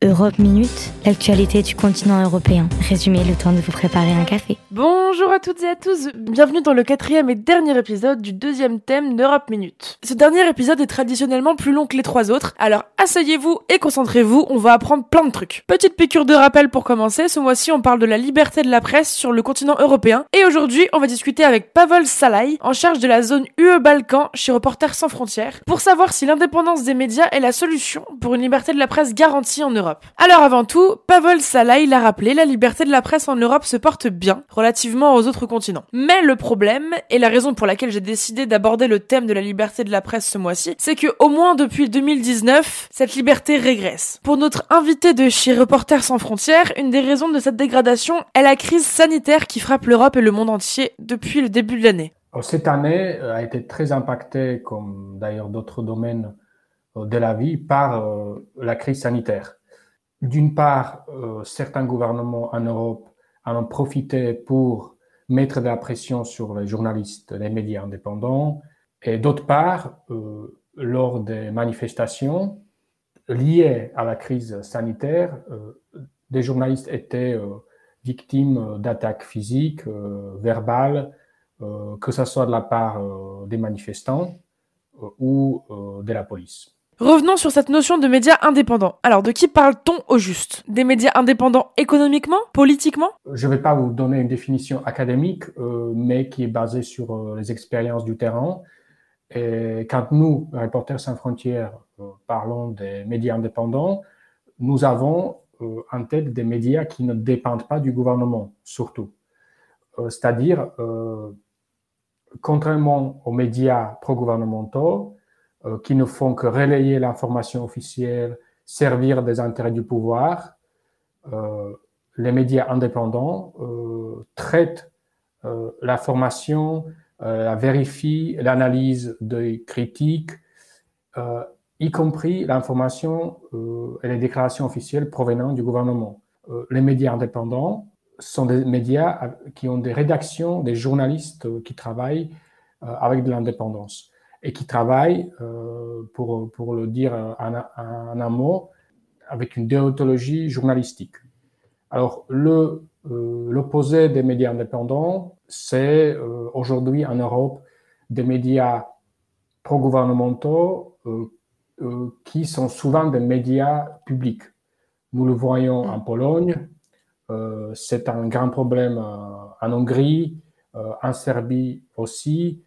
Europe Minute, l'actualité du continent européen. Résumé le temps de vous préparer un café. Bonjour à toutes et à tous, bienvenue dans le quatrième et dernier épisode du deuxième thème d'Europe Minute. Ce dernier épisode est traditionnellement plus long que les trois autres, alors asseyez-vous et concentrez-vous, on va apprendre plein de trucs. Petite piqûre de rappel pour commencer, ce mois-ci on parle de la liberté de la presse sur le continent européen, et aujourd'hui on va discuter avec Pavel Salai, en charge de la zone UE-Balkan chez Reporters sans frontières, pour savoir si l'indépendance des médias est la solution pour une liberté de la presse garantie en Europe. Alors avant tout, Pavel Salah l'a rappelé, la liberté de la presse en Europe se porte bien, relativement aux autres continents. Mais le problème, et la raison pour laquelle j'ai décidé d'aborder le thème de la liberté de la presse ce mois-ci, c'est que au moins depuis 2019, cette liberté régresse. Pour notre invité de chez Reporters sans frontières, une des raisons de cette dégradation est la crise sanitaire qui frappe l'Europe et le monde entier depuis le début de l'année. Cette année euh, a été très impactée, comme d'ailleurs d'autres domaines euh, de la vie, par euh, la crise sanitaire. D'une part, euh, certains gouvernements en Europe en ont profité pour mettre de la pression sur les journalistes, les médias indépendants, et d'autre part, euh, lors des manifestations liées à la crise sanitaire, euh, des journalistes étaient victimes d'attaques physiques, verbales, que ce soit de la part des manifestants ou de la police. Revenons sur cette notion de médias indépendants. Alors, de qui parle-t-on au juste? Des médias indépendants économiquement Politiquement? Je ne vais pas vous donner une définition académique, euh, mais qui est basée sur euh, les expériences du terrain. Et quand nous, Reporters sans frontières, euh, parlons des médias indépendants, nous avons en tête des médias qui ne dépendent pas du gouvernement, surtout. C'est-à-dire, contrairement aux médias pro-gouvernementaux, qui ne font que relayer l'information officielle, servir des intérêts du pouvoir. Euh, les médias indépendants euh, traitent l'information, la vérifient, l'analyse des critiques, y compris l'information et les déclarations officielles provenant du gouvernement. les médias indépendants sont des médias qui ont des rédactions, des journalistes qui travaillent avec de l'indépendance et qui travaille, euh, pour, pour le dire en, un mot, avec une déontologie journalistique. Alors, euh, l'opposé des médias indépendants, c'est euh, aujourd'hui en Europe des médias pro-gouvernementaux qui sont souvent des médias publics. Nous le voyons en Pologne, c'est un grand problème en Hongrie, en Serbie aussi,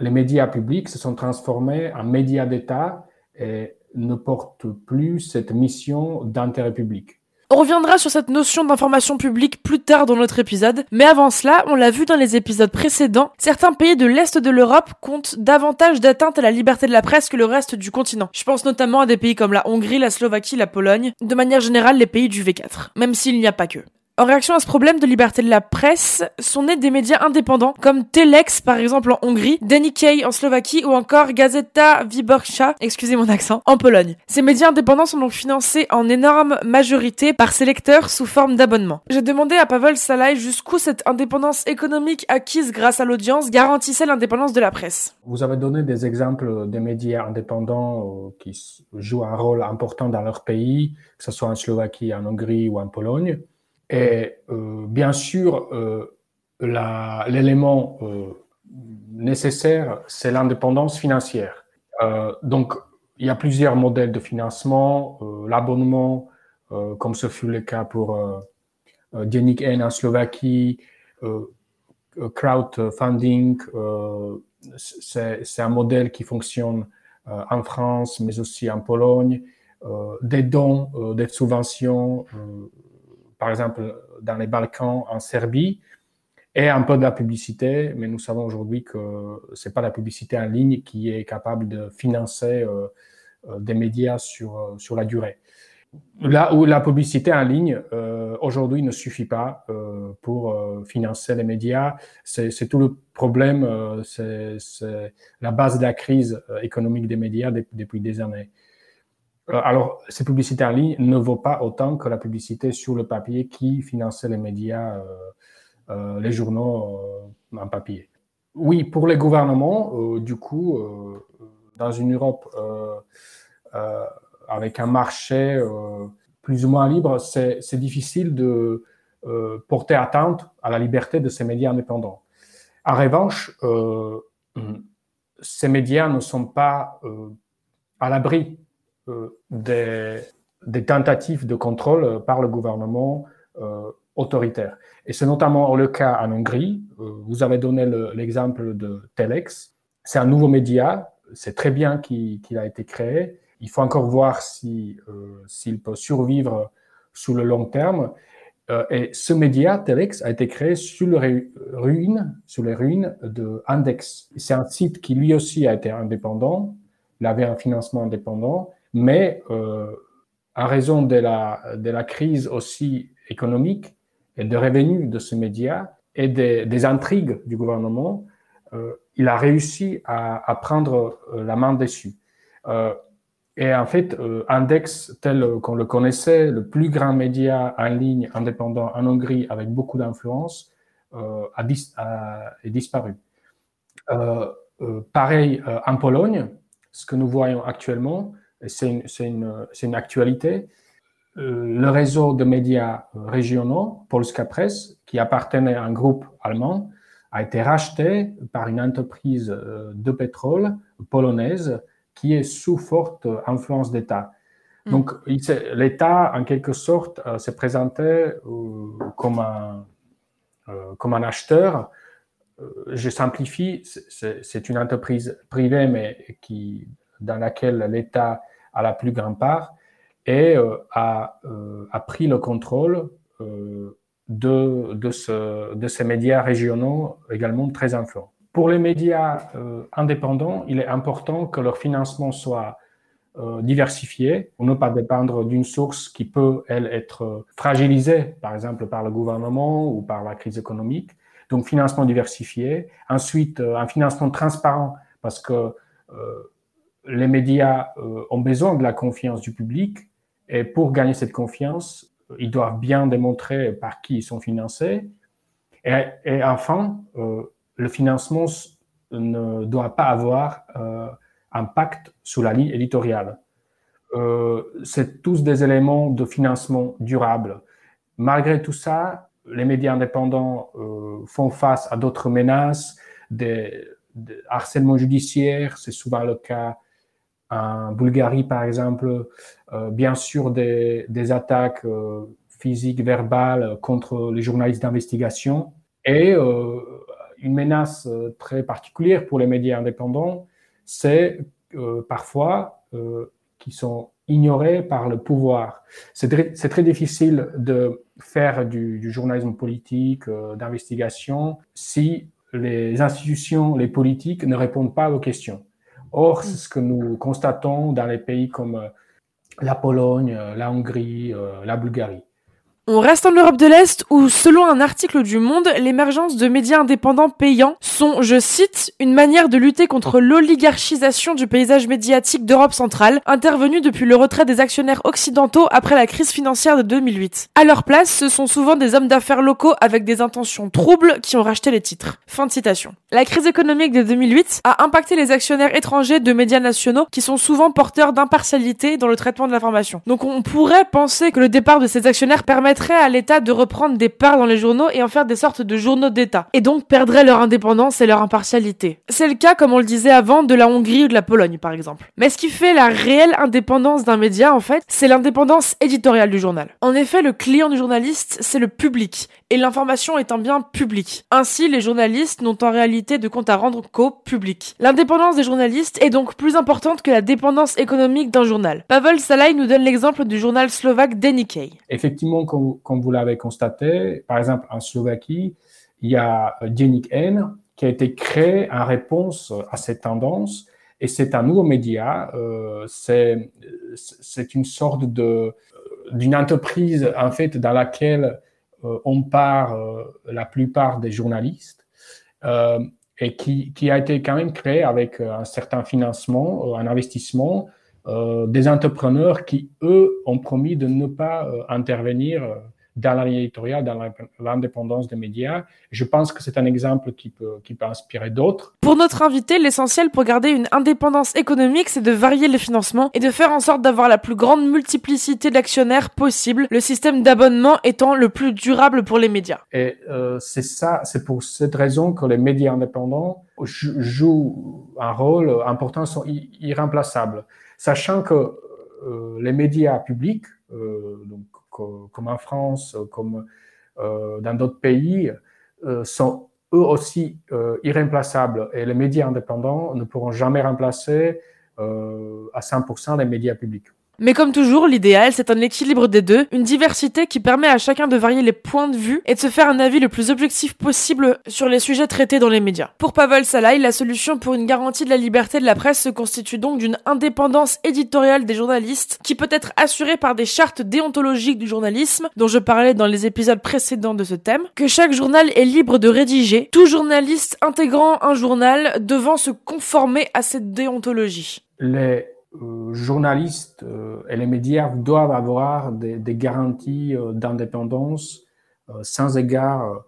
les médias publics se sont transformés en médias d'État et ne portent plus cette mission d'intérêt public. On reviendra sur cette notion d'information publique plus tard dans notre épisode, mais avant cela, on l'a vu dans les épisodes précédents, certains pays de l'Est de l'Europe comptent davantage d'atteinte à la liberté de la presse que le reste du continent. Je pense notamment à des pays comme la Hongrie, la Slovaquie, la Pologne, de manière générale les pays du V4, même s'il n'y a pas que. En réaction à ce problème de liberté de la presse, sont nés des médias indépendants comme Telex par exemple en Hongrie, Denikej en Slovaquie ou encore Gazeta Wyborcza, excusez mon accent, en Pologne. Ces médias indépendants sont donc financés en énorme majorité par ses lecteurs sous forme d'abonnement. J'ai demandé à Pavel Salai jusqu'où cette indépendance économique acquise grâce à l'audience garantissait l'indépendance de la presse. Vous avez donné des exemples des médias indépendants euh, qui jouent un rôle important dans leur pays, que ce soit en Slovaquie, en Hongrie ou en Pologne. Et euh, bien sûr, euh, l'élément euh, nécessaire, c'est l'indépendance financière. donc, il y a plusieurs modèles de financement, l'abonnement, comme ce fut le cas pour Dienik N en Slovaquie, crowdfunding, c'est un modèle qui fonctionne en France, mais aussi en Pologne, des dons, des subventions par exemple dans les Balkans, en Serbie, et un peu de la publicité, mais nous savons aujourd'hui que ce n'est pas la publicité en ligne qui est capable de financer euh, euh, des médias sur, euh, sur la durée. Là où la publicité en ligne aujourd'hui ne suffit pas pour financer les médias, c'est tout le problème, c'est la base de la crise économique des médias depuis des années. Euh, alors, ces publicités en ligne ne vaut pas autant que la publicité sur le papier qui finançait les médias, euh, euh, les journaux en papier. Oui, pour les gouvernements, du coup, dans une Europe avec un marché plus ou moins libres, c'est difficile de porter atteinte à la liberté de ces médias indépendants. En revanche, ces médias ne sont pas à l'abri des, des, tentatives de contrôle par le gouvernement autoritaire. Et c'est notamment le cas en Hongrie. Vous avez donné l'exemple de Telex. C'est un nouveau média c'est très bien qu'il a été créé. Il faut encore voir si euh, s'il peut survivre sous le long terme. Euh, et ce média, Telex, a été créé sur sur les ruines de Index. C'est un site qui lui aussi a été indépendant. Il avait un financement indépendant, mais euh, à raison de la, de la crise aussi économique et de revenus de ce média et des, des intrigues du gouvernement, euh, il a réussi à, prendre euh, la main dessus. Euh, et en fait, Index, tel qu'on le connaissait, le plus grand média en ligne indépendant en Hongrie avec beaucoup d'influence, a, est disparu. pareil en Pologne, ce que nous voyons actuellement, c'est une, une, actualité, le réseau de médias régionaux, Polska Press, qui appartenait à un groupe allemand, a été racheté par une entreprise euh, de pétrole polonaise qui est sous forte influence d'État. Hmm. Donc, l'État, en quelque sorte, euh, s'est présenté euh, comme un, comme un acheteur. Je simplifie, c'est une entreprise privée, mais qui, dans laquelle l'État a la plus grande part et a, a, pris le contrôle de, de, ce, de ces médias régionaux également très influents. Pour les médias euh, indépendants, il est important que leur financement soit euh, diversifié pour ne pas dépendre d'une source qui peut, elle, être fragilisée, par exemple par le gouvernement ou par la crise économique. Donc, financement diversifié. Ensuite, euh, un financement transparent parce que les médias ont besoin de la confiance du public et pour gagner cette confiance, ils doivent bien démontrer par qui ils sont financés. Et, enfin, euh, le financement ne doit pas avoir euh, impact sur la ligne éditoriale. Euh, c'est tous des éléments de financement durable. Malgré tout ça, les médias indépendants euh, font face à d'autres menaces, des harcèlements judiciaires, c'est souvent le cas en Bulgarie, par exemple, euh, bien sûr des, des attaques euh, physiques, verbales contre les journalistes d'investigation et euh, une menace très particulière pour les médias indépendants, c'est parfois qui sont ignorés par le pouvoir. C'est très, très, difficile de faire du, du journalisme politique, d'investigation, si les institutions, les politiques ne répondent pas aux questions. Or, c'est ce que nous constatons dans les pays comme euh, la Pologne, euh, la Hongrie, euh, la Bulgarie. On reste en Europe de l'Est où, selon un article du Monde, l'émergence de médias indépendants payants sont, je cite, une manière de lutter contre l'oligarchisation du paysage médiatique d'Europe centrale, intervenue depuis le retrait des actionnaires occidentaux après la crise financière de 2008. À leur place, ce sont souvent des hommes d'affaires locaux avec des intentions troubles qui ont racheté les titres. Fin de citation. La crise économique de 2008 a impacté les actionnaires étrangers de médias nationaux qui sont souvent porteurs d'impartialité dans le traitement de l'information. Donc on pourrait penser que le départ de ces actionnaires permet à l'État de reprendre des parts dans les journaux et en faire des sortes de journaux d'État, et donc perdrait leur indépendance et leur impartialité. C'est le cas, comme on le disait avant, de la Hongrie ou de la Pologne, par exemple. Mais ce qui fait la réelle indépendance d'un média, en fait, c'est l'indépendance éditoriale du journal. En effet, le client du journaliste, c'est le public, et l'information est un bien public. Ainsi, les journalistes n'ont en réalité de compte à rendre qu'au public. L'indépendance des journalistes est donc plus importante que la dépendance économique d'un journal. Pavel Salai nous donne l'exemple du journal slovaque Denikej. Effectivement, comme, vous l'avez constaté, par exemple en Slovaquie, il y a Denik N qui a été créé en réponse à cette tendance et c'est un nouveau média. Euh, c'est une sorte de d'une entreprise en fait dans laquelle euh, on part euh, la plupart des journalistes euh, et qui, qui, a été quand même créé avec un certain financement, un investissement, des entrepreneurs qui, eux, ont promis de ne pas intervenir dans la ligne éditoriale, dans l'indépendance des médias. Je pense que c'est un exemple qui peut, qui peut inspirer d'autres. Pour notre invité, l'essentiel pour garder une indépendance économique, c'est de varier les financements et de faire en sorte d'avoir la plus grande multiplicité d'actionnaires possible, le système d'abonnement étant le plus durable pour les médias. Et euh, c'est ça, c'est pour cette raison que les médias indépendants jouent un rôle important, sont irremplaçables, sachant que euh, les médias publics, euh, comme en France, comme euh, dans d'autres pays, sont eux aussi irremplaçables. Et les médias indépendants ne pourront jamais remplacer à 100% les médias publics. Mais comme toujours, l'idéal, c'est un équilibre des deux, une diversité qui permet à chacun de varier les points de vue et de se faire un avis le plus objectif possible sur les sujets traités dans les médias. Pour Pavel Salai, la solution pour une garantie de la liberté de la presse se constitue donc d'une indépendance éditoriale des journalistes qui peut être assurée par des chartes déontologiques du journalisme, dont je parlais dans les épisodes précédents de ce thème, que chaque journal est libre de rédiger, tout journaliste intégrant un journal devant se conformer à cette déontologie. Euh, journalistes euh, et les médias doivent avoir des, des garanties euh, d'indépendance sans égard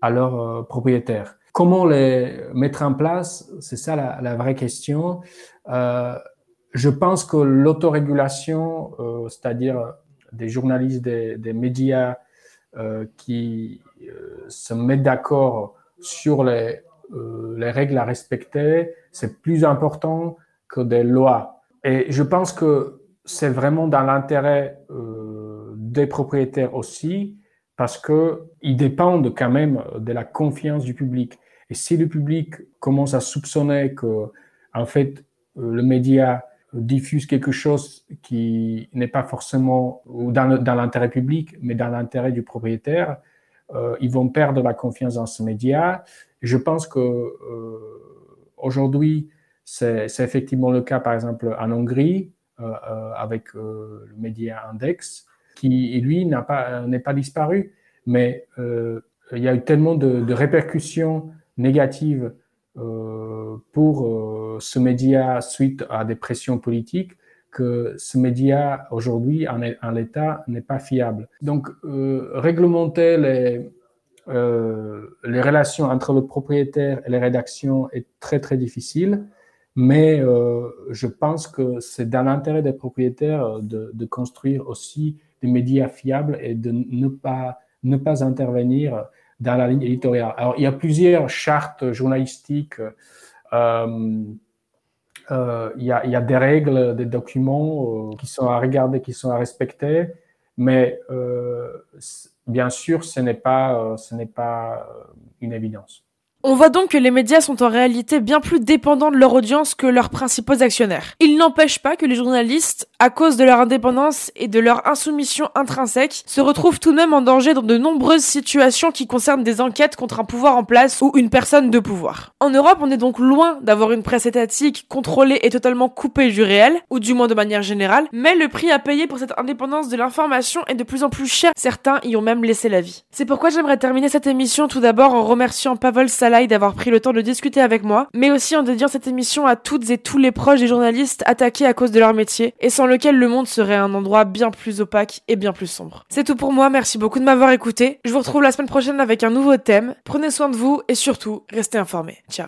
à leurs propriétaires. Comment les mettre en place C'est ça la, la, vraie question. je pense que l'autorégulation, c'est-à-dire des journalistes, des, des médias qui se mettent d'accord sur les, les règles à respecter, c'est plus important que des lois et je pense que c'est vraiment dans l'intérêt euh, des propriétaires aussi, parce que ils dépendent quand même de la confiance du public. Et si le public commence à soupçonner que, en fait, euh, le média diffuse quelque chose qui n'est pas forcément dans, l'intérêt public, mais dans l'intérêt du propriétaire, euh, ils vont perdre la confiance dans ce média. je pense que aujourd'hui, c'est effectivement le cas, par exemple, en Hongrie, euh, euh, avec euh, le média Index, qui, lui, n'est pas, disparu. Mais il y a eu tellement de, répercussions négatives pour ce média suite à des pressions politiques que ce média aujourd'hui en, l'état n'est pas fiable. Donc réglementer les relations entre le propriétaire et les rédactions est très très difficile. Mais euh, je pense que c'est dans l'intérêt des propriétaires euh, de, construire aussi des médias fiables et de ne pas, ne pas intervenir dans la ligne éditoriale. Alors, il y a plusieurs chartes journalistiques. Euh, il, y a, il, y a, des règles, des documents qui sont à regarder, qui sont à respecter, mais bien sûr, ce n'est pas, ce n'est pas une évidence. On voit donc que les médias sont en réalité bien plus dépendants de leur audience que leurs principaux actionnaires. Il n'empêche pas que les journalistes, à cause de leur indépendance et de leur insoumission intrinsèque, se retrouvent tout de même en danger dans de nombreuses situations qui concernent des enquêtes contre un pouvoir en place ou une personne de pouvoir. En Europe, on est donc loin d'avoir une presse étatique contrôlée et totalement coupée du réel, ou du moins de manière générale, mais le prix à payer pour cette indépendance de l'information est de plus en plus cher. Certains y ont même laissé la vie. C'est pourquoi j'aimerais terminer cette émission tout d'abord en remerciant Pavel d'avoir pris le temps de discuter avec moi, mais aussi en dédiant cette émission à toutes et tous les proches des journalistes attaqués à cause de leur métier, et sans lequel le monde serait un endroit bien plus opaque et bien plus sombre. C'est tout pour moi, merci beaucoup de m'avoir écouté. Je vous retrouve la semaine prochaine avec un nouveau thème. Prenez soin de vous et surtout, restez informés. Ciao.